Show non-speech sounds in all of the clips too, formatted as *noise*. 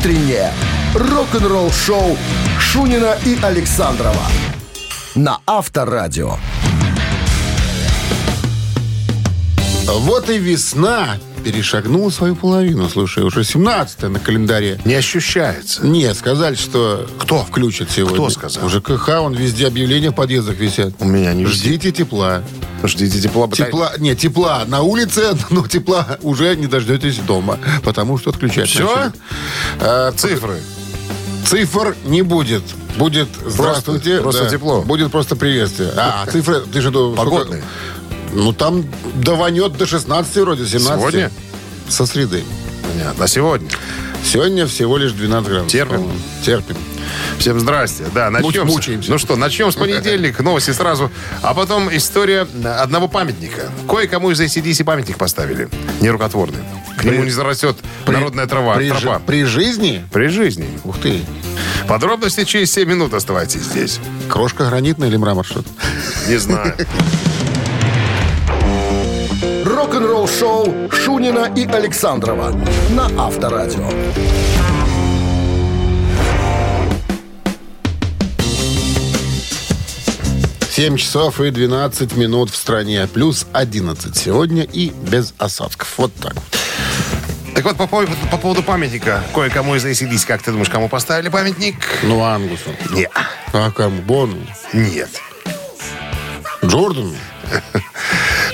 Утреннее рок-н-ролл-шоу Шунина и Александрова на Авторадио. Вот и весна перешагнула свою половину. Слушай, уже 17 на календаре. Не ощущается. Нет, сказали, что Кто? включат сегодня. Кто сказал? У ЖКХ, он везде объявления в подъездах висят. У меня не Ждите тепла. Ждите тепла. Тепла, нет, тепла на улице, *laughs* но тепла уже не дождетесь дома, потому что отключать начали. А, Цифры. Цифр не будет. Будет здравствуйте. просто тепло. Будет просто приветствие. А, цифры, ты же... Погодные. сколько? Ну, там даванет до 16 вроде, 17. Сегодня? Со среды. Понятно. А сегодня? Сегодня всего лишь 12 градусов. Терпим? по-моему. Терпим. Всем здрасте. Да, начнем. Муч- мучаемся. Ну что, начнем с понедельника. *laughs* Новости сразу. А потом история одного памятника. Кое-кому из ACDC памятник поставили. Нерукотворный. К нему не зарастет народная трава. При, тропа. при жизни? При жизни. Ух ты. Подробности через 7 минут оставайтесь здесь. Крошка гранитная или мрамор что-то? Не знаю. *laughs* Рок-н-ролл-шоу Шунина и Александрова на Авторадио. Семь часов и 12 минут в стране. Плюс 11 сегодня и без осадков. Вот так. вот. Так вот, по, поводу- по поводу памятника. Кое-кому из ACDC, как ты думаешь, кому поставили памятник? Ну, Ангусу. Нет. А кому? Бону? Нет. Джордану? *laughs*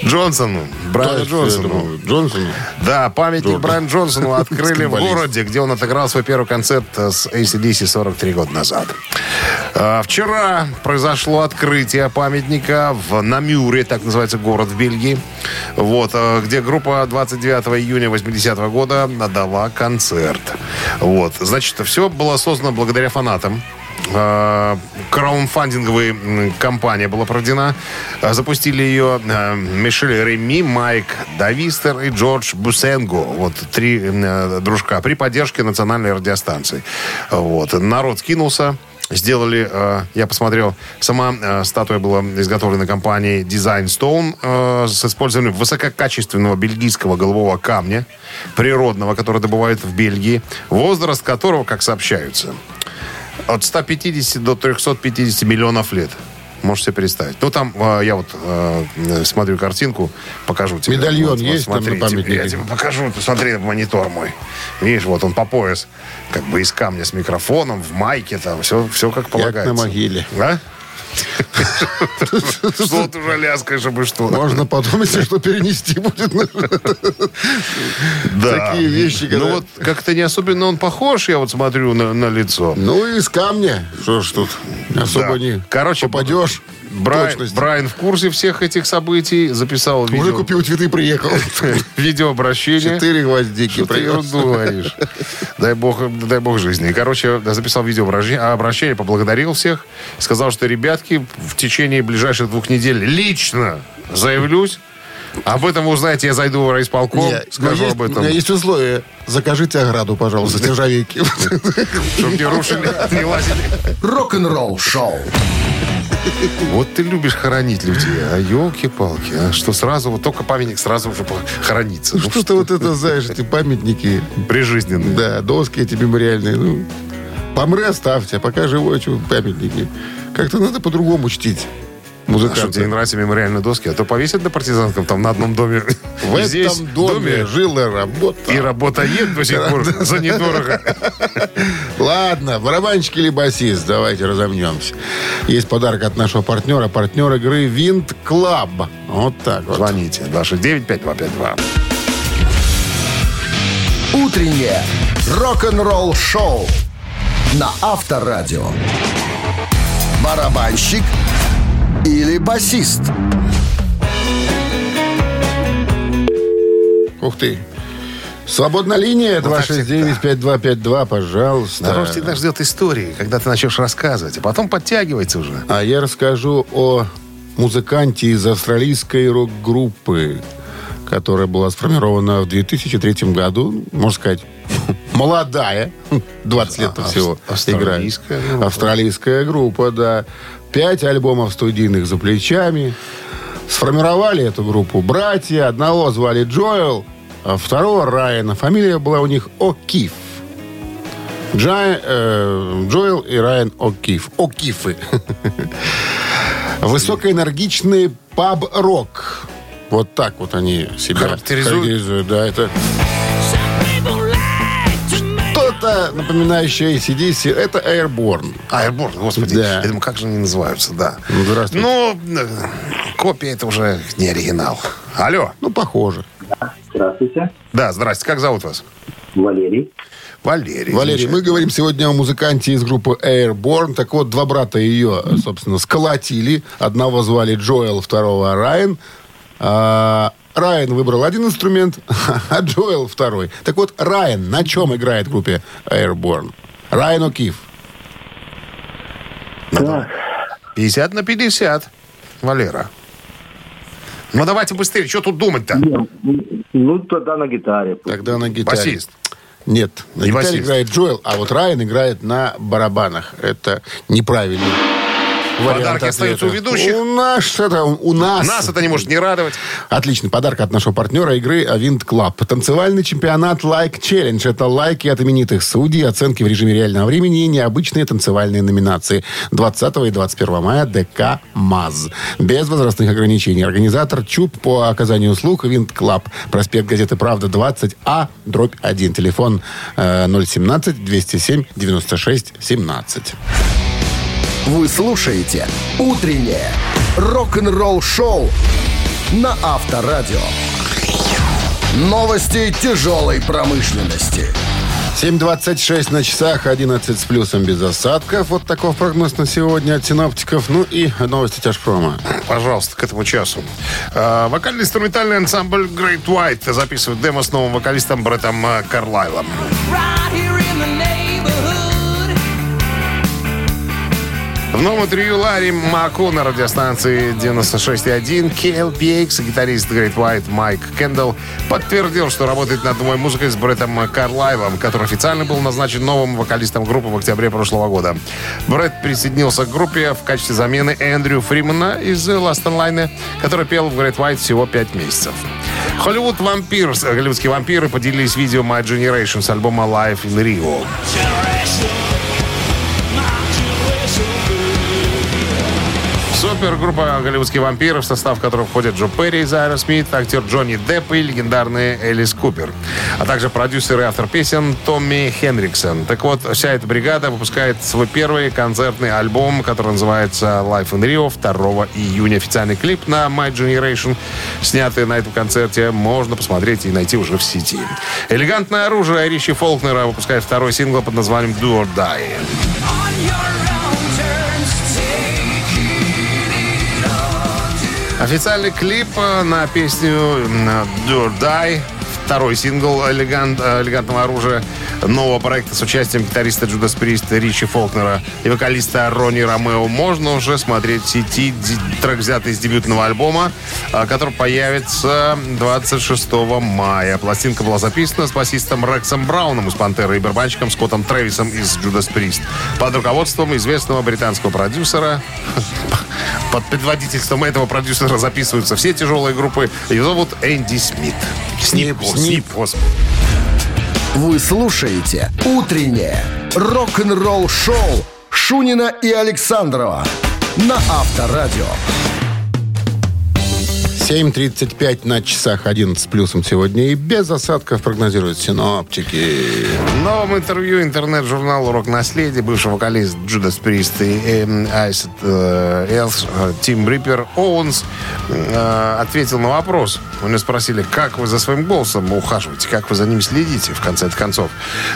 Джонсону. Брайану я Джонсону. Джонсону? Да, памятник Джордан. Брайану Джонсону *laughs* открыли в городе, где он отыграл свой первый концерт э, с ACDC 43 года назад. А, Вчера произошло открытие памятника в Намюре, так называется город в Бельгии, вот, э, где группа 29 июня 80 года дала концерт. Вот, значит, все было создано благодаря фанатам. Э, Краунфандинговая м, кампания была проведена. Э, Запустили ее э, Мишель Реми, Майк Давистер и Джордж Бусенго. Вот три э, дружка при поддержке национальной радиостанции. Вот. Народ скинулся. Сделали, я посмотрел, сама статуя была изготовлена компанией Design Stone с использованием высококачественного бельгийского голубого камня, природного, который добывают в Бельгии, возраст которого, как сообщаются, от 150 до 350 миллионов лет. Можешь себе представить. Ну, там, э, я вот э, смотрю картинку, покажу тебе. Медальон Вот, вот, есть там на смотри, памятнике? Я тебе покажу, ты смотри на монитор мой. Видишь, вот он по пояс, как бы из камня с микрофоном, в майке там, все, все как полагается. на могиле. А? Что ты уже ляскаешь, чтобы что? Можно подумать, что перенести будет. Да. Такие вещи. Ну вот как-то не особенно он похож, я вот смотрю на, лицо. Ну, из камня. Что ж тут особо не Короче, попадешь. Брай- Точность. Брайан в курсе всех этих событий, записал Уже видео, купил цветы приехал. *laughs* видеообращение. Четыре гвоздики Что ты ерунду говоришь? *laughs* Дай бог, дай бог жизни. И, Короче, записал видеообращение, обращение, поблагодарил всех. Сказал, что, ребятки, в течение ближайших двух недель лично заявлюсь. Об этом вы узнаете, я зайду в райисполком, Не, но скажу есть- об у этом. меня есть условие. Закажите ограду, пожалуйста, нержавейки. *laughs* Чтобы не рушили, не лазили. Рок-н-ролл-шоу. *laughs* Вот ты любишь хоронить людей, а елки-палки, а что сразу, вот только памятник сразу уже хоронится. Ну, Что-то вот это, знаешь, эти памятники, Прижизненный. да, доски эти мемориальные. Ну, помры оставьте, а пока живой, что памятники. Как-то надо по-другому чтить А что, тебе не нравятся мемориальные доски? А то повесят на партизанском там на одном доме. В этом доме жил и работал. И работает до сих пор за недорого. Ладно, барабанщик или басист, давайте разомнемся. Есть подарок от нашего партнера, партнер игры Винт Клаб. Вот так вот. Звоните. 269-5252. Утреннее рок-н-ролл-шоу на Авторадио. Барабанщик или басист? Ух ты. Свободная линия так 269-5252, пожалуйста. Народ всегда ждет истории, когда ты начнешь рассказывать, а потом подтягивается уже. А я расскажу о музыканте из австралийской рок-группы, которая была сформирована в 2003 году, можно сказать, *laughs* молодая, *laughs* 20 лет А, всего играет. австралийская группа. Австралийская группа, да. Пять альбомов студийных за плечами. Сформировали эту группу братья. Одного звали Джоэл, а второго Райана. Фамилия была у них О'Кифф. Джай, э, Джоэл и Райан О'Киф. О'Кифы. Высокоэнергичный паб-рок. Вот так вот они себя Характеризуют? характеризуют. Да, это что-то напоминающее ACDC. Это Airborne. Airborne, господи. Да. Я думаю, как же они называются, да. Ну, здравствуйте. Ну, э, копия это уже не оригинал. Алло. Ну, похоже. Здравствуйте. Да, здрасте. Как зовут вас? Валерий. Валерий. Валерий, мы говорим сегодня о музыканте из группы Airborne. Так вот, два брата ее, собственно, сколотили. Одного звали Джоэл, второго Райан. А, Райан выбрал один инструмент, *laughs* а Джоэл второй. Так вот, Райан на чем играет в группе Airborne? Райан О'Кифф. Так, 50 на 50. Валера. Ну, давайте быстрее. Что тут думать-то? ну тогда на гитаре. Тогда на гитаре. Басист. Нет, на Не гитаре басист. играет Джоэл, а вот Райан играет на барабанах. Это неправильный Подарки остаются ответа. у ведущих. У нас это, у нас. Нас это не может не радовать. Отличный подарок от нашего партнера игры Wind Club. Танцевальный чемпионат Like Challenge. Это лайки от именитых судей, оценки в режиме реального времени и необычные танцевальные номинации. 20 и 21 мая ДК МАЗ. Без возрастных ограничений. Организатор ЧУП по оказанию услуг Wind Club. Проспект газеты «Правда» 20А, дробь 1. Телефон э, 017-207-96-17. Вы слушаете «Утреннее рок-н-ролл-шоу» на Авторадио. Новости тяжелой промышленности. 7.26 на часах, 11 с плюсом без осадков. Вот таков прогноз на сегодня от синоптиков. Ну и новости тяжпрома. Пожалуйста, к этому часу. А, Вокально-инструментальный ансамбль Great White записывает демо с новым вокалистом Бреттом Карлайлом. right В новом интервью Ларри Маку на радиостанции 96.1 KLPX гитарист Great White Майк Кендалл подтвердил, что работает над новой музыкой с Бреттом Карлайлом, который официально был назначен новым вокалистом группы в октябре прошлого года. Бретт присоединился к группе в качестве замены Эндрю Фримана из Last Online, который пел в Great White всего 5 месяцев. Hollywood Vampires, голливудские вампиры поделились видео My Generation с альбома Live in Rio. Супергруппа голливудские вампиры, в состав которых входят Джо Перри из Аэросмит, актер Джонни Депп и легендарный Элис Купер, а также продюсер и автор песен Томми Хенриксон. Так вот, вся эта бригада выпускает свой первый концертный альбом, который называется Live in Rio 2 июня. Официальный клип на My Generation, снятый на этом концерте, можно посмотреть и найти уже в сети. Элегантное оружие Ричи Фолкнера выпускает второй сингл под названием Do or Die. Официальный клип э, на песню or Die, второй сингл элегант, э, элегантного оружия нового проекта с участием гитариста Джудас Прист Ричи Фолкнера и вокалиста Ронни Ромео можно уже смотреть в сети. Трек взятый из дебютного альбома, э, который появится 26 мая. Пластинка была записана с басистом Рексом Брауном из «Пантеры» и барабанщиком Скоттом Трэвисом из Джудас Прист под руководством известного британского продюсера *laughs* под предводительством этого продюсера записываются все тяжелые группы. Ее зовут Энди Смит. Снип, о, Снип, господи. Вы слушаете «Утреннее рок-н-ролл-шоу» Шунина и Александрова на Авторадио. 7.35 на часах, 11 с плюсом сегодня. И без осадков прогнозируют синоптики. В новом интервью интернет-журналу «Рок-наследие» бывший вокалист Джудас Прист и Айсет Элс, Тим Риппер Оуэнс ответил на вопрос. У него спросили, как вы за своим голосом ухаживаете, как вы за ним следите, в конце концов.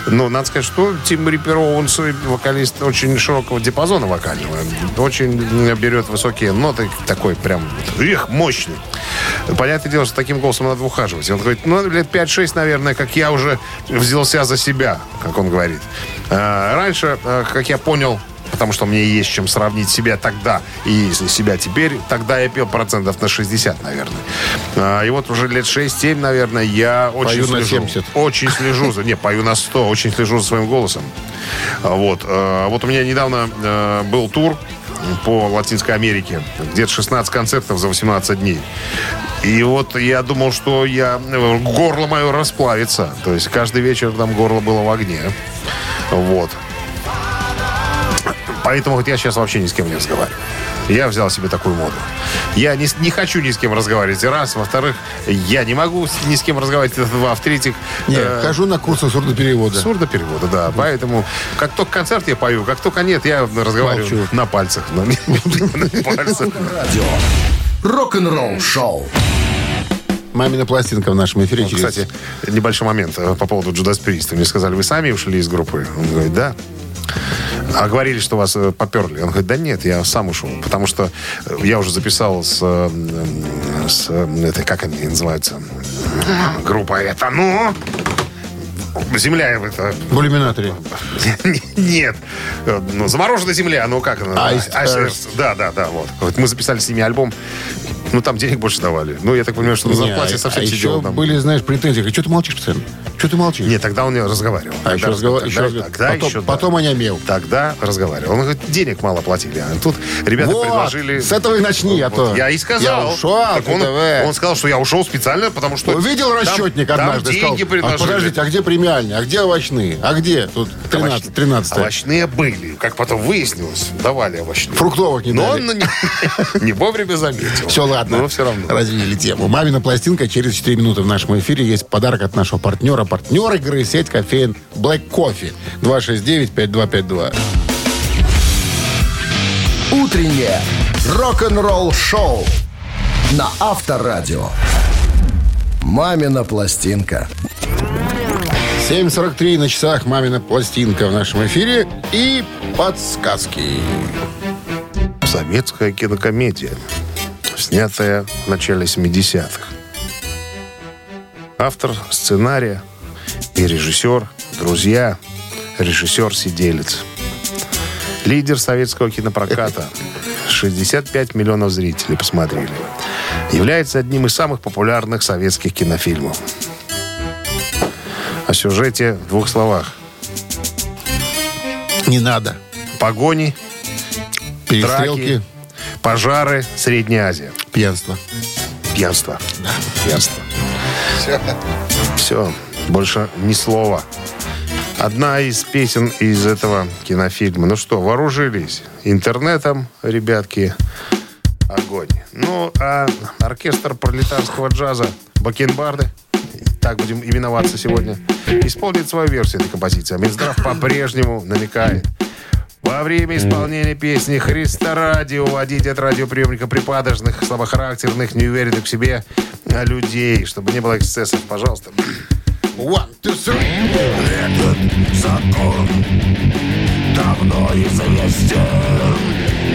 Но надо сказать, что Тим Риппер Оуэнс вокалист очень широкого диапазона вокального. Очень берет высокие ноты, такой прям, эх, мощный. Понятное дело, что таким голосом надо ухаживать. Он говорит, ну, лет 5-6, наверное, как я уже взялся за себя, как он говорит. А, Раньше, а, как я понял, потому что мне есть чем сравнить себя тогда и себя теперь, тогда я пел процентов на 60, наверное. А, И вот уже лет 6-7, наверное, я очень Пою на слежу. 70. Очень слежу за... Не, пою на 100, очень слежу за своим голосом. Вот. Вот у меня недавно э, был тур по Латинской Америке. Где-то 16 концертов за 18 дней. И вот я думал, что я горло мое расплавится. То есть каждый вечер там горло было в огне. Вот. Поэтому вот я сейчас вообще ни с кем не разговариваю. Я взял себе такую моду. Я не, не хочу ни с кем разговаривать. Раз. Во-вторых, я не могу ни с кем разговаривать. Это два. В-третьих, Не, э, хожу на курсы сурдоперевода. сурдоперевода, да. Поэтому, как только концерт я пою, как только нет, я разговариваю Молчу. на пальцах. На, *laughs* на пальцах. Радио. Рок-н-ролл шоу. Мамина пластинка в нашем эфире через... Кстати, небольшой момент э, по поводу Джудас Прист. Мне сказали, вы сами ушли из группы? Он говорит, да. А говорили, что вас э, поперли. Он говорит, да нет, я сам ушел. Потому что э, я уже записал с, э, с этой, как они называются? Группа это, ну... Земля это... В иллюминаторе. *laughs* Нет. Ну, замороженная земля, ну как она? Да, да, да, вот. Вот Мы записали с ними альбом. Ну, там денег больше давали. Ну, я так понимаю, что на зарплате а- совсем а сидел еще там. были, знаешь, претензии. Что ты молчишь постоянно? Что ты молчишь? Нет, тогда он не разговаривал. А Тогда еще тогда- еще разго- тогда потом- еще, да. потом онемел. Тогда разговаривал. Он говорит, денег мало платили. А тут ребята Вот, предложили... с этого и начни, а то Я и сказал. я ушел, Так он, он сказал, что я ушел специально, потому что... Увидел там- расчетник там однажды, сказал, деньги а предложили. подождите, а где премиальные, а где овощные, а где? Тут 13, 13 Овощные были. Как потом выяснилось, давали овощные. Фруктовых не Но дали. он ну, не, *laughs* не вовремя заметил. Все, ладно. Но все равно. Развили тему. Мамина пластинка через 4 минуты в нашем эфире. Есть подарок от нашего партнера. Партнер игры сеть кофеин Black Coffee. 269-5252. Утреннее рок-н-ролл шоу на Авторадио. Мамина пластинка. 7.43 на часах. Мамина пластинка в нашем эфире. И подсказки. Советская кинокомедия, снятая в начале 70-х. Автор сценария и режиссер, друзья, режиссер-сиделец. Лидер советского кинопроката. *laughs* 65 миллионов зрителей посмотрели. Является одним из самых популярных советских кинофильмов. О сюжете в двух словах. Не надо. Погони, Перестрелки, драки, пожары, Средняя Азия. пьянство. Пьянство. Пьянство. Все. Больше ни слова. Одна из песен из этого кинофильма. Ну что, вооружились интернетом, ребятки. Огонь. Ну, а оркестр пролетарского джаза Бакенбарды, так будем именоваться сегодня, исполнит свою версию этой композиции. Минздрав по-прежнему намекает. Во время исполнения песни «Христа ради» уводить от радиоприемника припадочных, слабохарактерных, неуверенных в себе людей, чтобы не было эксцессов, пожалуйста. One, two, three. Этот закон давно известен,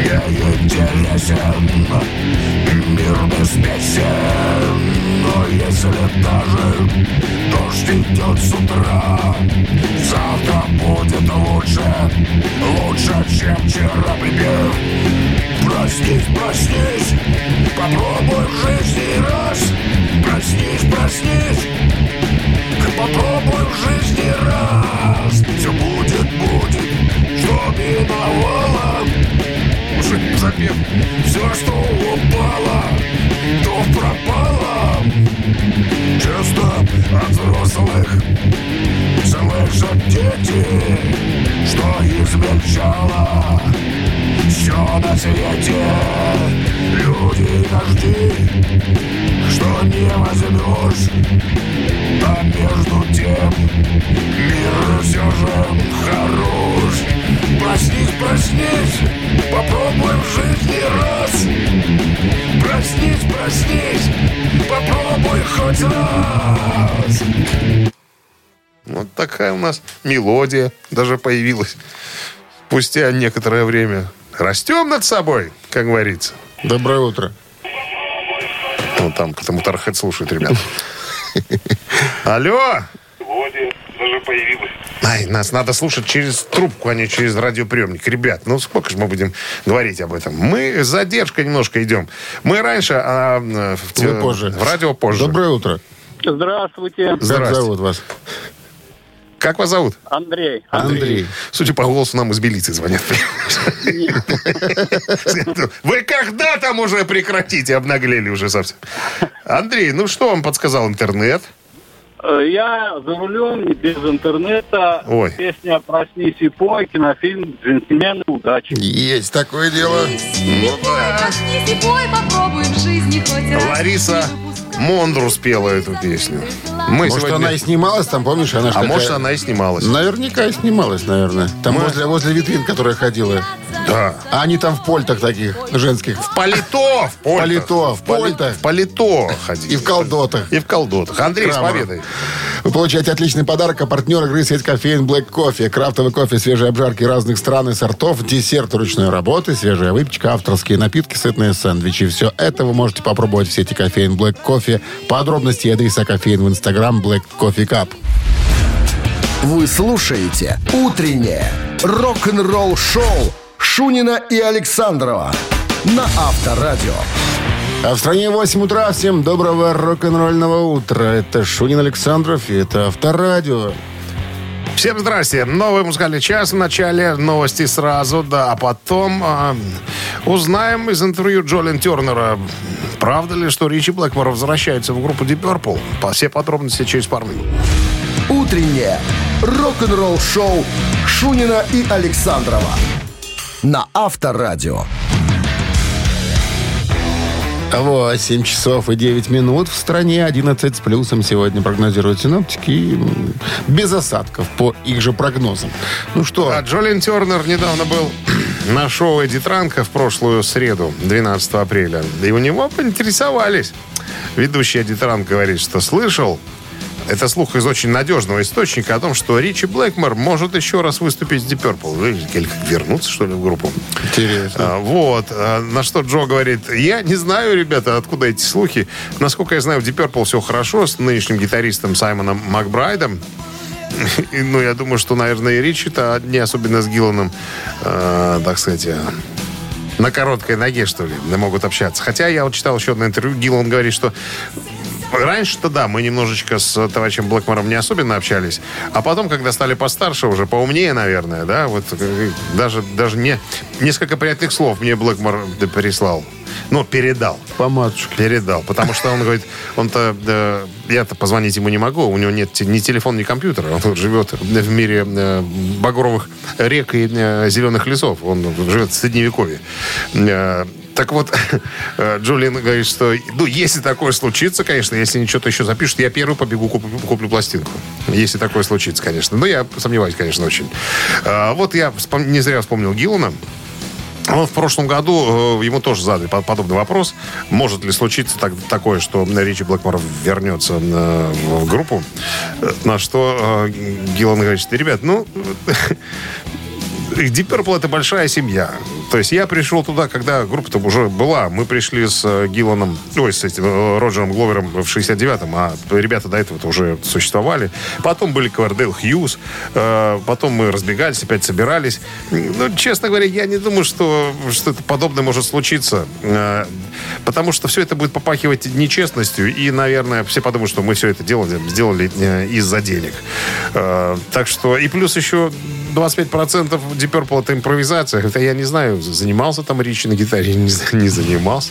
не интересен, мир беспечен. Но если даже дождь идет с утра, завтра будет лучше, лучше, чем вчера. Припев. Проснись, проснись, попробуй в жизни раз. Проснись, проснись, Попробуй в жизни раз. Все будет, будет Что миновало. Уже запев Все, что упало То пропало. Часто от взрослых. Слышат дети Что измельчало. Все на свете. Люди дожди Что не возьмешь а между тем мир все же хорош Проснись, проснись, попробуй в жизни раз Проснись, проснись, попробуй хоть раз Вот такая у нас мелодия даже появилась спустя некоторое время. Растем над собой, как говорится. Доброе утро. Вот там, потому Тархет слушает, ребят. Алло! даже появилась. Ай, нас надо слушать через трубку, а не через радиоприемник. Ребят, ну сколько же мы будем говорить об этом? Мы с задержкой немножко идем. Мы раньше, а в, Вы позже. в радио позже. Доброе утро. Здравствуйте, Как Здрасте. зовут вас? Как вас зовут? Андрей. Андрей. Судя по голосу, нам из милиции звонят. Вы когда там уже прекратите? Обнаглели уже совсем. Андрей, ну что вам подсказал интернет? Э, Я за рулем, без интернета. Ой. Песня «Проснись и пой», кинофильм «Джентльмены удачи». Есть такое дело. Проснись и пой, попробуй в жизни хоть раз. Лариса Мондру спела эту песню. Мы Может, сегодня- она и снималась там, помнишь? Она А может, она и снималась. Наверняка и снималась, наверное. Там Мы- возле, возле витрин, которая ходила. Да. А они там в польтах таких женских. В палито, в польтах. палито, в польтах. В палито ходили. И в колдотах. И в колдотах. Андрей, с Крамер. победой. Вы получаете отличный подарок, а партнер игры сеть кофеин Black Coffee. Крафтовый кофе, свежие обжарки разных стран и сортов, десерт ручной работы, свежая выпечка, авторские напитки, сытные сэндвичи. Все это вы можете попробовать в сети кофеин Black Coffee. Подробности и адреса кофеин в инстаграм Black Coffee Cup. Вы слушаете «Утреннее рок-н-ролл-шоу» Шунина и Александрова на Авторадио. А в стране 8 утра. Всем доброго рок-н-ролльного утра. Это Шунин Александров и это Авторадио. Всем здрасте. Новый музыкальный час в начале. Новости сразу, да. А потом а, узнаем из интервью Джолин Тернера, правда ли, что Ричи Блэкмор возвращается в группу Deep Purple. По все подробности через пару минут. «Утреннее рок-н-ролл-шоу» Шунина и Александрова на Авторадио. 8 часов и 9 минут. В стране 11 с плюсом сегодня прогнозируют синоптики. Без осадков по их же прогнозам. Ну что, А Джолин Тернер недавно был *clears throat* на шоу Эдди Транка в прошлую среду, 12 апреля. И у него поинтересовались. Ведущий Эдди Транк говорит, что слышал, это слух из очень надежного источника о том, что Ричи Блэкмор может еще раз выступить с Deep Purple. Вернуться, что ли, в группу. интересно. А, Вот. А, На что Джо говорит, я не знаю, ребята, откуда эти слухи. Насколько я знаю, в Deep Purple все хорошо с нынешним гитаристом Саймоном Макбрайдом. И, ну, я думаю, что, наверное, и Ричи-то не особенно с Гилланом, э, так сказать, э, на короткой ноге, что ли, могут общаться. Хотя я вот читал еще одно интервью, Гиллан говорит, что Раньше-то да, мы немножечко с товарищем Блэкмором не особенно общались. А потом, когда стали постарше, уже поумнее, наверное, да, вот э, даже, даже не, несколько приятных слов мне Блэкмор да, прислал. Ну, передал. По матушке. Передал. Потому что он говорит, он-то, э, я-то позвонить ему не могу, у него нет ни телефона, ни компьютера. Он тут живет в мире э, багровых рек и э, зеленых лесов. Он живет в Средневековье. Э, так вот, *laughs* э, Джулиан говорит, что, ну, если такое случится, конечно, если они что-то еще запишут, я первый побегу, куплю, куплю пластинку. Если такое случится, конечно. Но я сомневаюсь, конечно, очень. А, Вот я не зря вспомнил Гиллана. Он в прошлом году, э, ему тоже задали по- подобный вопрос. Может ли случиться так- такое, что Ричи Блэкмор вернется э, в группу? Э, На что э, Гиллан говорит, ребят, ну, *laughs* Deep это большая семья. То есть я пришел туда, когда группа-то уже была. Мы пришли с э, Гилланом, ой, с этим, э, Роджером Гловером в 69-м, а ребята до этого уже существовали. Потом были Квардейл Хьюз, э, потом мы разбегались, опять собирались. Ну, честно говоря, я не думаю, что что-то подобное может случиться. Потому что все это будет попахивать нечестностью. И, наверное, все подумают, что мы все это делали, сделали из-за денег. Так что... И плюс еще 25% Deep Purple это импровизация. Это я не знаю, занимался там Ричи на гитаре, *laughs* не, не занимался.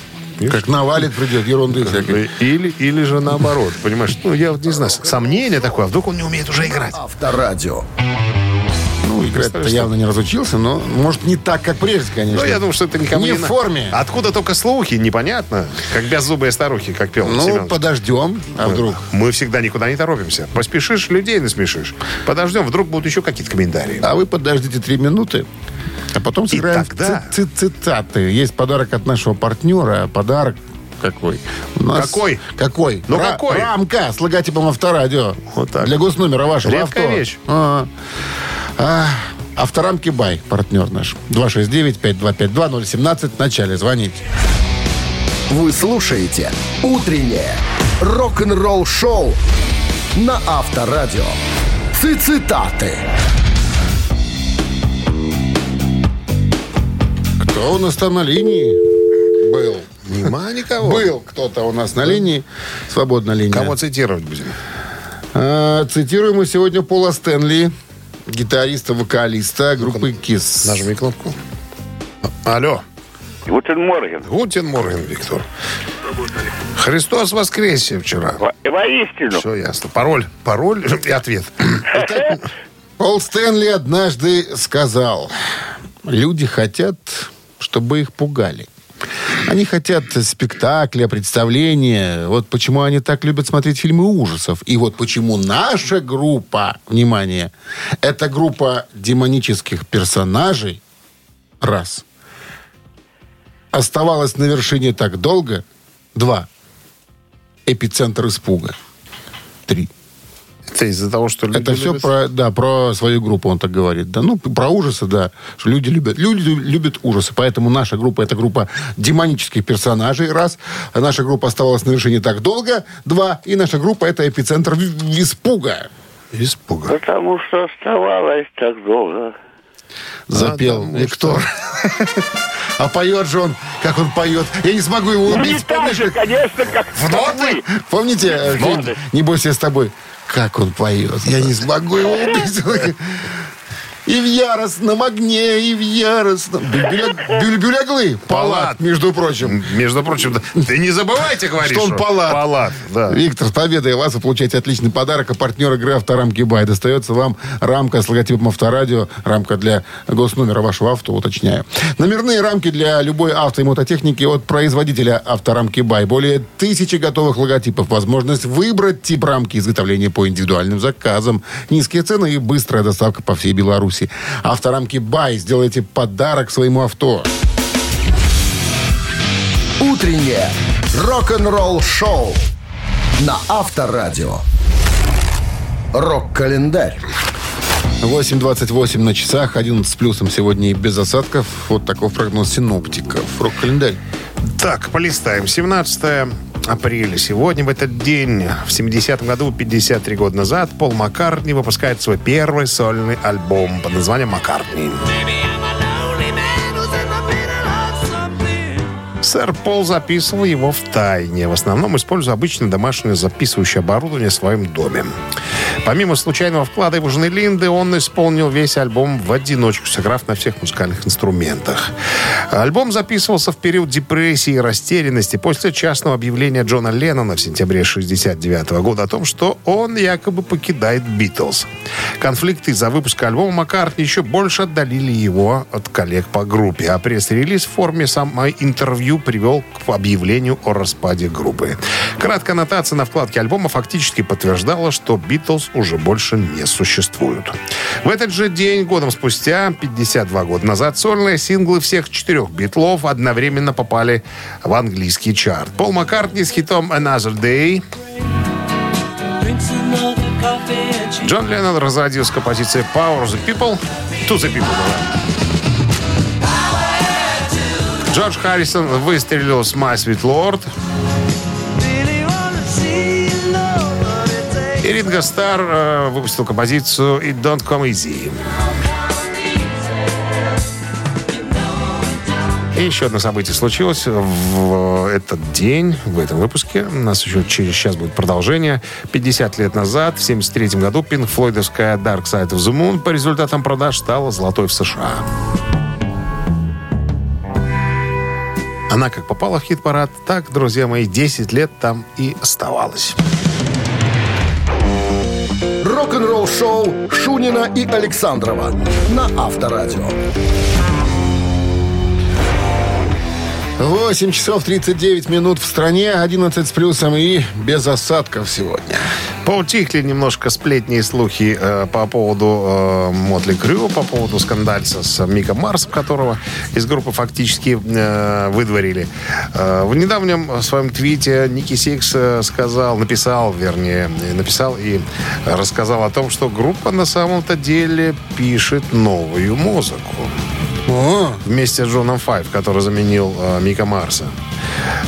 Как навалит, придет ерунды всякой. Или, или же наоборот, понимаешь? Ну, я вот не знаю, сомнение такое, а вдруг он не умеет уже играть? Авторадио. Ну, играть-то явно не разучился, но, может, не так, как прежде, конечно. Ну, я думаю, что это никому Не не в на- форме. Откуда только слухи, непонятно. Как беззубые старухи, как пел Ну, Семен. подождем, а вдруг? Мы всегда никуда не торопимся. Поспешишь, людей насмешишь. Подождем, вдруг будут еще какие-то комментарии. А вы подождите три минуты, а потом сыграем тогда- ци- ци- цитаты. Есть подарок от нашего партнера. Подарок какой? У нас- Какой? Какой? Ну, какой? Рамка с логотипом авторадио. Вот так. Для госномера вашего Редкая авто. вещь. А, а, авторамки Бай, партнер наш. 269-5252-017. В начале звоните. Вы слушаете «Утреннее рок-н-ролл-шоу» на Авторадио. Цитаты. Кто у нас там на линии? Был. Нема никого. Был кто-то у нас на линии. Свободная линия. Кого цитировать будем? А, Цитируем мы сегодня Пола Стэнли, гитариста-вокалиста группы KISS. Нажми кнопку. Алло. Guten Morgen. Guten Morgen, Виктор. Христос воскресе вчера. Во- Воистину. Все ясно. Пароль, пароль и ответ. Пол Стэнли однажды сказал, люди хотят, чтобы их пугали. Они хотят спектакля, представления. Вот почему они так любят смотреть фильмы ужасов. И вот почему наша группа, внимание, это группа демонических персонажей, раз, оставалась на вершине так долго, два, эпицентр испуга, три. Это из-за того, что люди Это все любят- про, да, про свою группу, он так говорит. Да, ну, про ужасы, да. Что люди любят. Люди любят ужасы. Поэтому наша группа это группа демонических персонажей, раз. А наша группа оставалась на вершине так долго, два. И наша группа это эпицентр ви- испуга. Испуга. Потому что оставалось так долго. Запел потому Виктор. А поет *laughs* же он, как он поет. Я не смогу его Ну, не убить. так Помнишь, же, конечно, как В ноты? Помните, э. «Не бойся я с тобой»? Как он поет. Я не смогу его убить. *laughs* И в яростном огне, и в яростном... Бюля- бюля- Бюляглы. Палат, между прочим. Между прочим, да. ты не забывайте говорить, Что он палат. Палат, да. Виктор, с победой вас вы получаете отличный подарок. А партнер игры «Авторамки Бай». Достается вам рамка с логотипом «Авторадио». Рамка для госномера вашего авто, уточняю. Номерные рамки для любой авто и мототехники от производителя «Авторамки Бай». Более тысячи готовых логотипов. Возможность выбрать тип рамки изготовления по индивидуальным заказам. Низкие цены и быстрая доставка по всей Беларуси. «Авторамки Бай». Сделайте подарок своему авто. Утреннее рок-н-ролл-шоу на Авторадио. Рок-календарь. 8.28 на часах, 11 с плюсом сегодня и без осадков. Вот такой прогноз синоптиков. Рок-календарь. Так, полистаем. 17 апреля. Сегодня, в этот день, в 70-м году, 53 года назад, Пол Маккартни выпускает свой первый сольный альбом под названием «Маккартни». Сэр Пол записывал его в тайне, в основном используя обычное домашнее записывающее оборудование в своем доме. Помимо случайного вклада его жены Линды, он исполнил весь альбом в одиночку, сыграв на всех музыкальных инструментах. Альбом записывался в период депрессии и растерянности после частного объявления Джона Леннона в сентябре 1969 года о том, что он якобы покидает Битлз. Конфликты из-за выпуска альбома Маккартни еще больше отдалили его от коллег по группе, а пресс-релиз в форме самой интервью привел к объявлению о распаде группы. Краткая аннотация на вкладке альбома фактически подтверждала, что Битлз уже больше не существуют. В этот же день, годом спустя, 52 года назад, сольные синглы всех четырех Битлов одновременно попали в английский чарт. Пол Маккартни с хитом «Another Day», Джон Леннон разродился композицией «Power the People» «To the People». да. Джордж Харрисон выстрелил с «My Sweet Lord». И Ринго Стар э, выпустил композицию «It Don't Come Easy». И еще одно событие случилось в этот день, в этом выпуске. У нас еще через час будет продолжение. 50 лет назад, в 73 году, пинг флойдовская Dark Side of the Moon по результатам продаж стала золотой в США. Она как попала в хит-парад, так, друзья мои, 10 лет там и оставалась. Рок-н-ролл-шоу Шунина и Александрова на Авторадио. 8 часов 39 минут в стране, 11 с плюсом и без осадков сегодня. Поутихли немножко сплетни и слухи э, по поводу э, Мотли Крю, по поводу скандальца с Миком Марсом, которого из группы фактически э, выдворили. Э, в недавнем своем твите Ники Сикс э, сказал, написал, вернее, написал и рассказал о том, что группа на самом-то деле пишет новую музыку. Вместе с Джоном Файв, который заменил э, Мика Марса.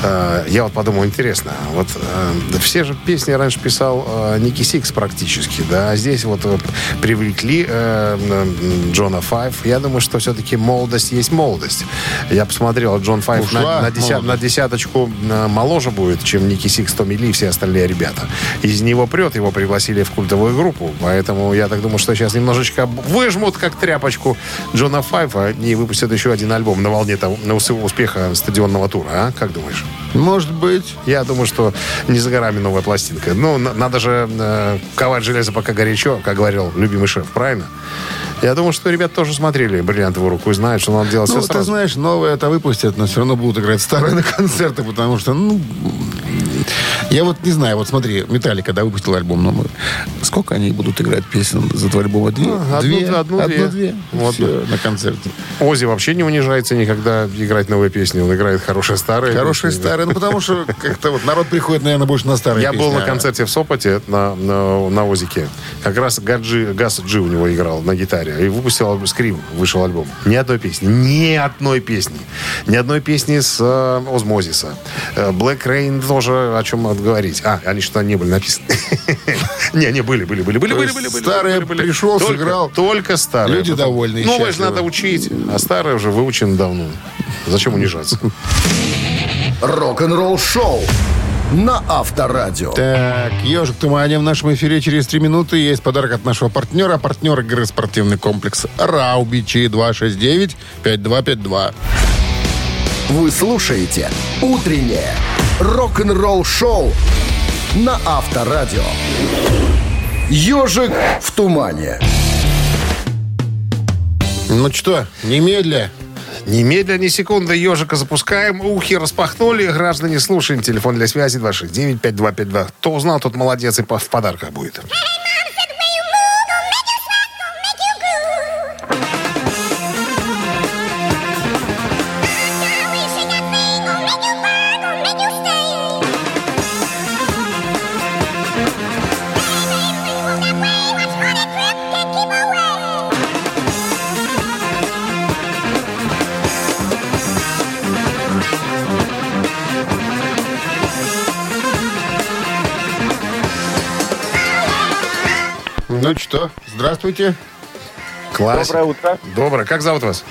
Э, я вот подумал, интересно, вот э, все же песни раньше писал э, Ники Сикс практически, да, а здесь вот привлекли Джона Файв. Я думаю, что все-таки молодость есть молодость. Я посмотрел, Джон Файв на, на деся- на десяточку моложе будет, чем Ники Сикс, Томми Ли и все остальные ребята. Из него прет, его пригласили в культовую группу, поэтому я так думаю, что сейчас немножечко выжмут, как тряпочку Джона Файва и выпустят еще один альбом на волне того, на ус- успеха стадионного тура, а? Как думаешь? Может быть. Я думаю, что не за горами новая пластинка. Ну, на- надо же э, ковать железо, пока горячо, как говорил любимый шеф, правильно? Я думаю, что ребят тоже смотрели «Бриллиантовую руку» и знают, что надо делать Ну, все ты сразу. знаешь, новое это выпустят, но все равно будут играть старые на концерты, потому что, ну, я вот не знаю, вот смотри, Металлика, когда выпустил альбом новый, сколько они будут играть песен за этого альбома? Две? Ну, одну- две? одну-две. Одну-две. Вот. Всё, на концерте. Ози вообще не унижается никогда играть новые песни. Он играет хорошие старые. Хорошие песни. старые, ну, потому что *laughs* как-то вот народ приходит, наверное, больше на старые Я был песни, на а- концерте в Сопоте на, на, на Озике. Как раз Гаджи, Газ Джи у него играл на гитаре. И выпустил альбом Скрим, вышел альбом. Ни одной песни. Ни одной песни. Ни одной песни с э, Озмозиса. Э, Black Rain тоже о чем говорить. А, они что-то не были написаны. *laughs* Не, не, были, были, были, были, были, были, старые пришел, сыграл. Только старые. Люди довольны и Новые же надо учить, а старые уже выучены давно. Зачем унижаться? Рок-н-ролл шоу на Авторадио. Так, ежик тумане в нашем эфире через три минуты. Есть подарок от нашего партнера. Партнер игры спортивный комплекс Раубичи 269-5252. Вы слушаете «Утреннее рок-н-ролл шоу» на Авторадио. «Ежик в тумане». Ну что, немедля. Немедленно, ни секунды, ежика запускаем. Ухи распахнули. Граждане, слушаем. Телефон для связи 269-5252. Кто узнал, тот молодец и в подарках будет. Ну что, здравствуйте. Класс. Доброе утро. Доброе. Как зовут вас?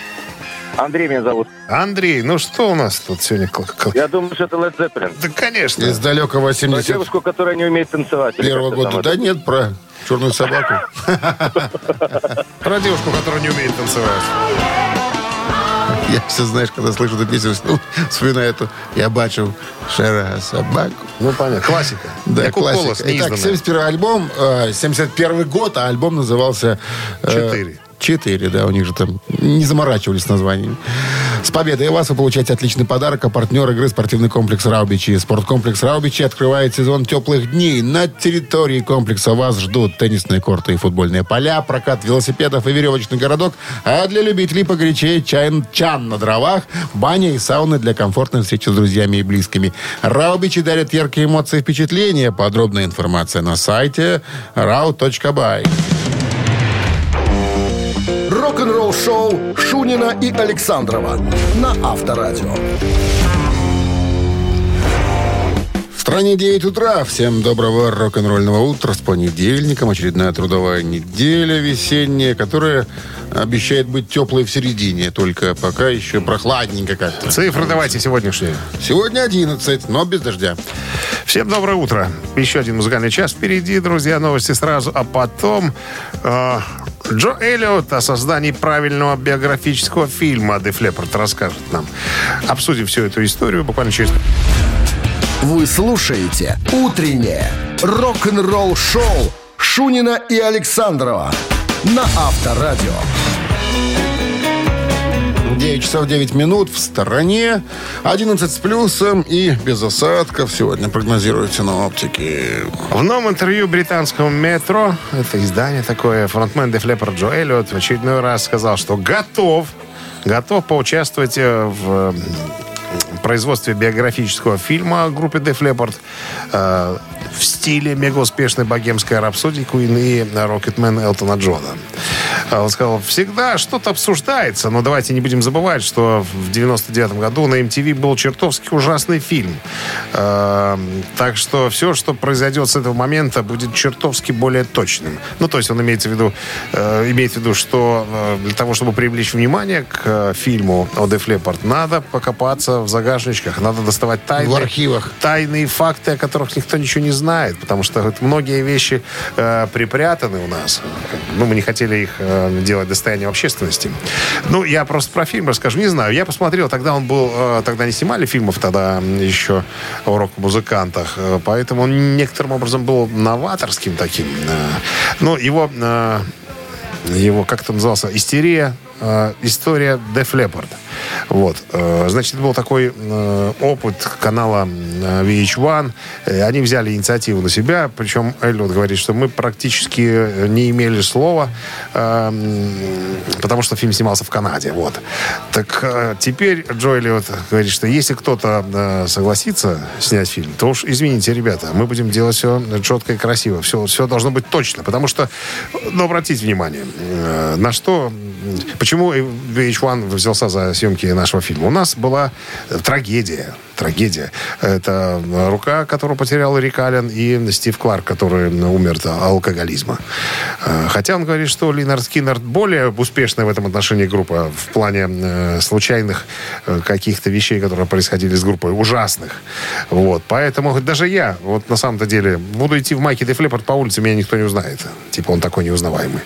Андрей меня зовут. Андрей, ну что у нас тут сегодня? Я думаю, что это Led Zeppelin. Да, конечно. Из далекого Про 81 девушку, которая не умеет танцевать. Как-то года. Да это. нет, про черную собаку. *laughs* Про девушку, которая не умеет танцевать. *laughs* Я все, знаешь, когда слышу эту песню, ну, вспоминаю эту «Я бачу шера собаку». Ну, понятно. Классика. Да, Якуб классика. Итак, неизданная. 71 альбом, э, 71 год, а альбом назывался... э, Четыре. Четыре, да, у них же там не заморачивались названием. С победой вас вы получаете отличный подарок, а партнер игры спортивный комплекс Раубичи. Спорткомплекс Раубичи открывает сезон теплых дней. На территории комплекса вас ждут теннисные корты и футбольные поля, прокат велосипедов и веревочный городок, а для любителей погорячее чайн, чан на дровах, баня и сауны для комфортной встречи с друзьями и близкими. Раубичи дарят яркие эмоции и впечатления. Подробная информация на сайте rau.by. Рок-н-ролл шоу Шунина и Александрова на Авторадио. В стране 9 утра. Всем доброго рок-н-ролльного утра. С понедельником очередная трудовая неделя весенняя, которая обещает быть теплой в середине. Только пока еще прохладненько как-то. Цифры давайте сегодняшние. Сегодня 11, но без дождя. Всем доброе утро. Еще один музыкальный час впереди, друзья. Новости сразу. А потом э, Джо Эллиот о создании правильного биографического фильма Деф Леппорт расскажет нам. Обсудим всю эту историю буквально через... Вы слушаете «Утреннее рок-н-ролл шоу» Шунина и Александрова на Авторадио. 9 часов 9 минут в стороне. 11 с плюсом и без осадков. Сегодня прогнозируют синоптики. В новом интервью британскому метро, это издание такое, фронтмен Деф Леппорт Джо Эллиот в очередной раз сказал, что готов, готов поучаствовать э, в производстве биографического фильма о группе Def Leppard э, в стиле мега успешной богемской рапсодии Куин и Рокетмен Элтона Джона. А Он сказал, всегда что-то обсуждается, но давайте не будем забывать, что в 99 году на MTV был чертовски ужасный фильм. Э, Так что все, что произойдет с этого момента, будет чертовски более точным. Ну, то есть он имеется в виду, э, имеет в виду, что э, для того, чтобы привлечь внимание к э, фильму о Leppard, надо покопаться в загашничках, надо доставать тайны. В архивах. Тайные факты, о которых никто ничего не знает, потому что вот многие вещи э, припрятаны у нас. Ну, мы не хотели их э, э, делать достояние общественности. Ну, я просто про фильм расскажу. Не знаю, я посмотрел, тогда он был, э, тогда не снимали фильмов, тогда еще о рок-музыкантах, э, поэтому он некоторым образом был новаторским таким. э. Ну, его, его как это назывался, «Истерия», история Def Leppard. Вот. Э, Значит, это был такой э, опыт канала э, VH1. Э, Они взяли инициативу на себя. Причем Эллиот говорит, что мы практически не имели слова, потому что фильм снимался в Канаде. Вот. Так теперь Джо Эллиот говорит, что если кто-то согласится снять фильм, то уж извините, ребята, мы будем делать все четко и красиво. Все, все должно быть точно. Потому что, ну, обратите внимание, на что Почему VH1 взялся за съемки нашего фильма? У нас была э, трагедия. Трагедия. Это рука, которую потерял Рик Аллен, и Стив Кларк, который умер от алкоголизма. Э, Хотя он говорит, что Линард Скиннерд более успешная в этом отношении группа в плане э, случайных э, каких-то вещей, которые происходили с группой, ужасных. Вот. Поэтому даже я, вот на самом-то деле, буду идти в майке Leppard по улице, меня никто не узнает. Типа он такой неузнаваемый.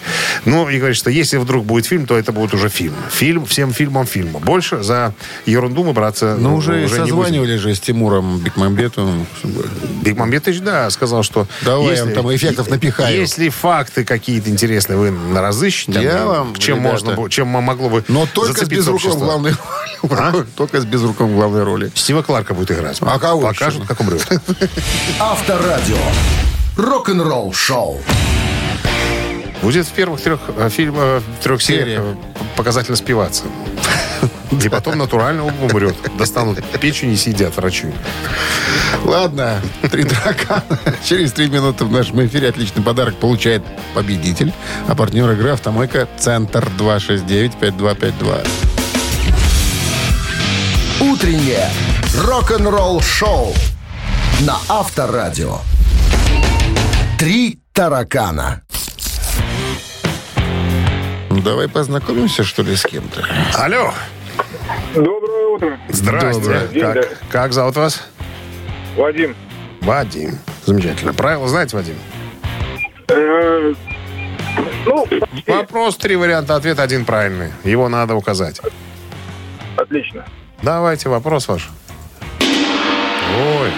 Ну, и говорит, что если вдруг будет фильм, то это будет уже фильм. Фильм всем фильмам фильма. Больше за ерунду мы браться Ну, уже, не будем. Созванивали же с Тимуром Бекмамбетовым. Бекмамбетович, да, сказал, что... Давай, он там эффектов напихаю. Если факты какие-то интересные вы разыщете, Я вам, чем ребята. можно, чем могло бы Но только с безруком главной роли. *laughs* Только с безруком в главной роли. Стива Кларка будет играть. А кого Покажут, как умрет. *laughs* Авторадио. Рок-н-ролл шоу. Будет в первых трех э, фильмах, в трех сериях э, показательно спиваться. И потом натурально умрет. Достанут печень и сидят врачи. Ладно, три таракана. Через три минуты в нашем эфире отличный подарок получает победитель. А партнер игры «Автомойка» Центр 269-5252. Утреннее рок-н-ролл шоу на Авторадио. Три таракана. Давай познакомимся, что ли, с кем-то. Алло. Доброе утро, Здрасте. Доброе. День, Как, да. как зовут вас? Вадим. Вадим. Замечательно. Правила знаете, Вадим? Э, Ну, Вопрос, три варианта ответа, один правильный. Его надо указать. отлично. Давайте вопрос ваш. Ой,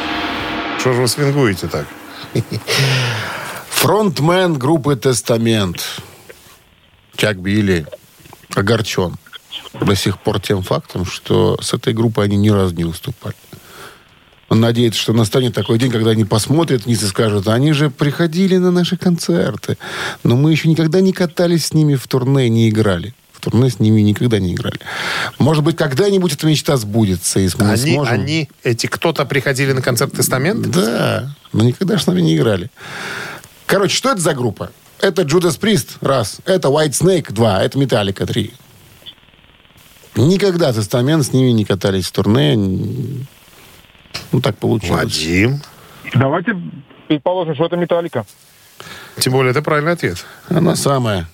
что же вы свингуете так? Фронтмен группы «Тестамент» Чак Билли огорчен до сих пор тем фактом, что с этой группой они ни разу не выступали. Он надеется, что настанет такой день, когда они посмотрят вниз и скажут, они же приходили на наши концерты, но мы еще никогда не катались с ними в турне, не играли. В турне с ними никогда не играли. Может быть, когда-нибудь эта мечта сбудется, и мы Они, сможем... они, эти кто-то приходили на концерт Тестамент? Да, но никогда с нами не играли. Короче, что это за группа? Это Judas Priest, раз. Это White Snake, два. Это Metallica, три. Никогда Тестамент с ними не катались в турне. Ну, так получилось. Вадим. Давайте предположим, что это металлика. Тем более, это правильный ответ. Она самая.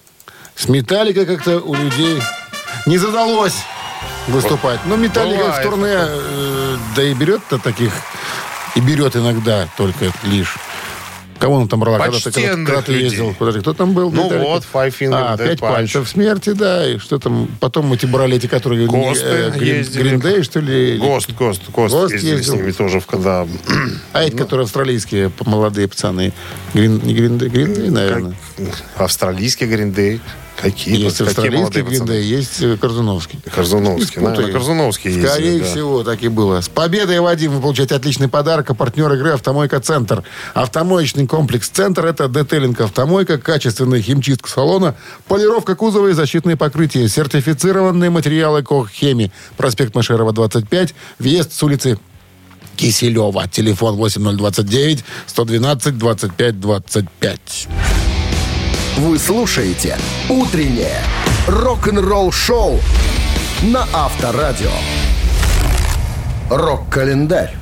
С Металлика как-то у людей не задалось выступать. Но Металлика в турне, э, да и берет-то таких, и берет иногда только лишь. Кого он там брала? Когда ты, когда, ты ездил? Подожди, кто там был? Ну Металлике? вот, Five Finger А, пять пальцев смерти, да. И что там? Потом эти брали эти, которые... Госты э, Грин- ездили. Гриндей, что ли? Гост, Гост, Гост, Гост ездили ездил. с ними тоже, когда... А эти, которые австралийские, молодые пацаны. Грин, не Гриндей, Гриндей, наверное. Австралийский Гриндей. Какие? Есть какие австралийский? Гриндей, есть э, Корзуновский. Корзуновский. Спутай. Наверное, Корзуновский ездили, Скорее да. всего, так и было. С победой, Вадим, вы получаете отличный подарок. А партнер игры «Автомойка Центр». Автомоечный комплекс «Центр» — это детейлинг «Автомойка», качественная химчистка салона, полировка кузова и защитные покрытия, сертифицированные материалы «Кох Хеми». Проспект Машерова, 25, въезд с улицы Киселева. Телефон 8029 112 25 25. Вы слушаете «Утреннее рок-н-ролл-шоу» на Авторадио. Рок-календарь.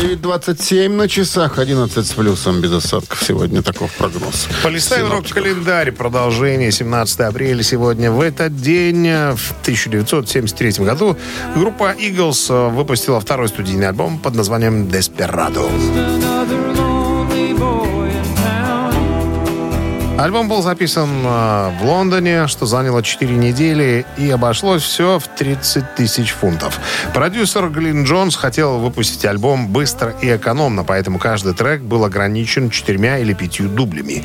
9.27 на часах, 11 с плюсом, без осадков. Сегодня таков прогноз. Полистаем рок-календарь. Продолжение. 17 апреля сегодня. В этот день, э, в 1973 году, группа Eagles выпустила второй студийный альбом под названием «Desperado». Альбом был записан э, в Лондоне, что заняло 4 недели, и обошлось все в 30 тысяч фунтов. Продюсер Глин Джонс хотел выпустить альбом быстро и экономно, поэтому каждый трек был ограничен четырьмя или пятью дублями.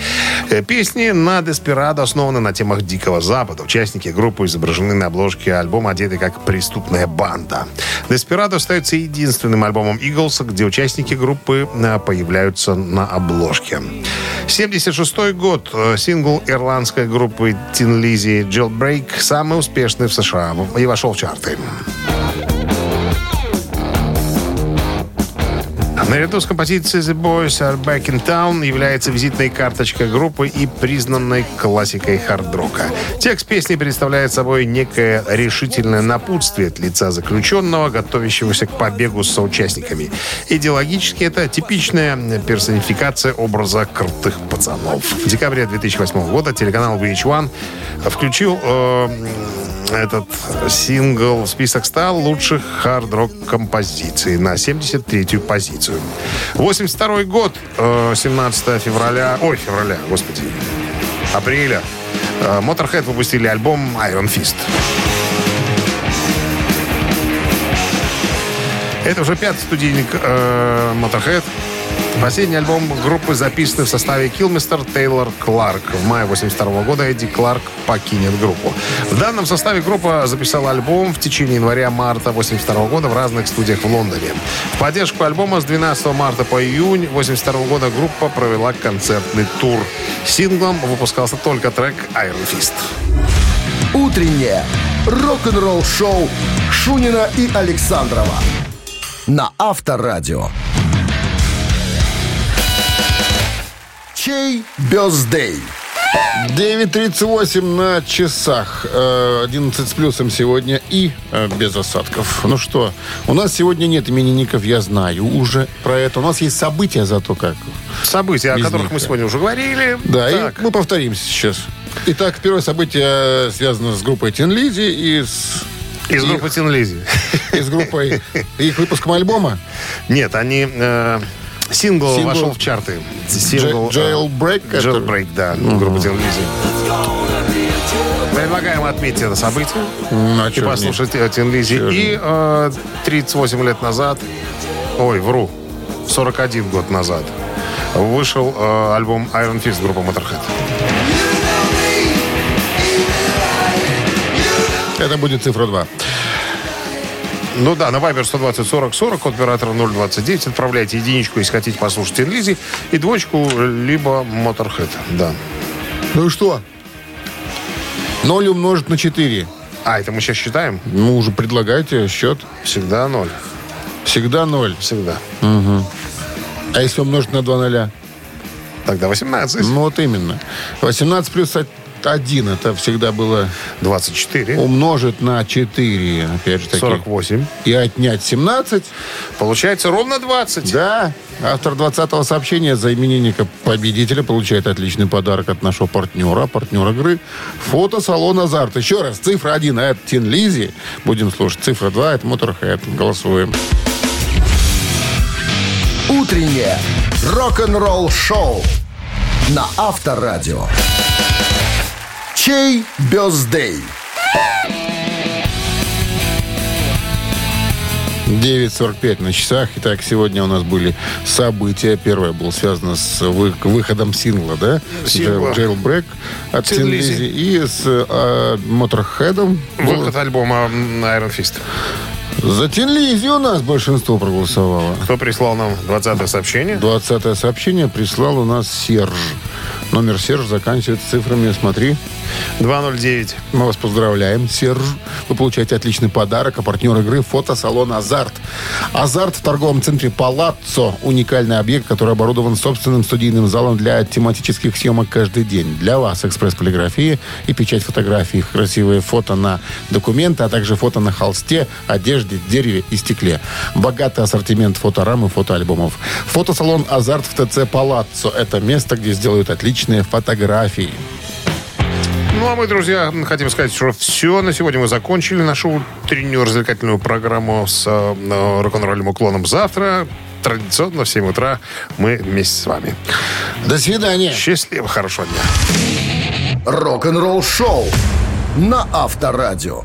Э, Песни на Деспирадо основаны на темах Дикого Запада. Участники группы изображены на обложке альбома, одеты как преступная банда. Деспирадо остается единственным альбомом Иглса, где участники группы э, появляются на обложке. 76 год. Э, Сингл ирландской группы Тин Лизи «Jailbreak» самый успешный в США и вошел в чарты. Наряду с композицией «The Boys Are Back in Town» является визитной карточкой группы и признанной классикой хард-рока. Текст песни представляет собой некое решительное напутствие от лица заключенного, готовящегося к побегу с соучастниками. Идеологически это типичная персонификация образа крутых пацанов. В декабре 2008 года телеканал VH1 включил э, этот сингл в список 100 лучших хард-рок композиций на 73-ю позицию. 82 год, э, 17 февраля, ой, февраля, господи, апреля, э, Motorhead выпустили альбом Iron Fist. Это уже пятый студийник э, Motorhead. Последний альбом группы записаны в составе Килмистер Тейлор Кларк. В мае 82 года Эдди Кларк покинет группу. В данном составе группа записала альбом в течение января-марта 82 года в разных студиях в Лондоне. В поддержку альбома с 12 марта по июнь 82 года группа провела концертный тур. Синглом выпускался только трек Iron Fist. Утреннее рок-н-ролл-шоу Шунина и Александрова на Авторадио. Чей бездей? 9.38 на часах. Э, 11 с плюсом сегодня и э, без осадков. Ну что, у нас сегодня нет именинников, я знаю уже про это. У нас есть события зато как. События, о которых них, мы сегодня уже говорили. Да, Так. и мы повторимся сейчас. Итак, первое событие связано с группой Тин Лизи и с... Из группы Тин Лизи. *laughs* И с группой их выпуском альбома Нет, они... э, сингл, Сингл- вошел в чарты. Сингл... Jailbreak, э, Jailbreak, да. Группа Тин Лизи. Предлагаем отметить это событие Ну, и послушать Тин Лизи. И э, 38 лет назад, ой, вру, 41 год назад, вышел э, альбом Iron Fist группы Motorhead. Это будет цифра 2. Ну да, на Viber 120 40 40, код оператора 029. Отправляйте единичку, если хотите послушать Тин Лизи, и двоечку, либо Motorhead. Да. Ну и что? 0 умножить на 4. А, это мы сейчас считаем? Ну, уже предлагайте счет. Всегда ноль. Всегда 0. Всегда. А если умножить на 2 ноля? Тогда 18. Ну, вот именно. 18 плюс 1 это всегда было 24. умножить на 4. Опять же таки. 48. И отнять 17. Получается ровно 20. Да. Автор 20-го сообщения за именинника победителя получает отличный подарок от нашего партнера. Партнер игры фотосалон «Азарт». Еще раз, цифра 1 это Тин Лизи. Будем слушать. Цифра 2 это Моторхед. Голосуем. Утреннее рок-н-ролл-шоу на Авторадио. Чей бездей? 9.45 на часах. Итак, сегодня у нас были события. Первое было связано с вы- выходом сингла, да? Сингла. Jail- Jailbreak от Lizzy. Lizzy. И с э, Motorhead'ом. было- Выход альбома м, Iron Fist. За Lizzy у нас большинство проголосовало. Кто прислал нам 20 сообщение? 20 сообщение прислал у нас Серж. Номер Серж заканчивается цифрами, смотри. 209. Мы вас поздравляем, Серж. Вы получаете отличный подарок. А партнер игры фотосалон «Азарт». «Азарт» в торговом центре «Палаццо». Уникальный объект, который оборудован собственным студийным залом для тематических съемок каждый день. Для вас экспресс-полиграфия и печать фотографий. Красивые фото на документы, а также фото на холсте, одежде, дереве и стекле. Богатый ассортимент фоторам и фотоальбомов. Фотосалон «Азарт» в ТЦ «Палаццо». Это место, где сделают отличные фотографии. Ну, а мы, друзья, хотим сказать, что все. На сегодня мы закончили нашу утреннюю развлекательную программу с э, рок-н-ролльным уклоном. Завтра традиционно в 7 утра мы вместе с вами. До свидания. Счастливо, хорошего дня. Рок-н-ролл шоу на Авторадио.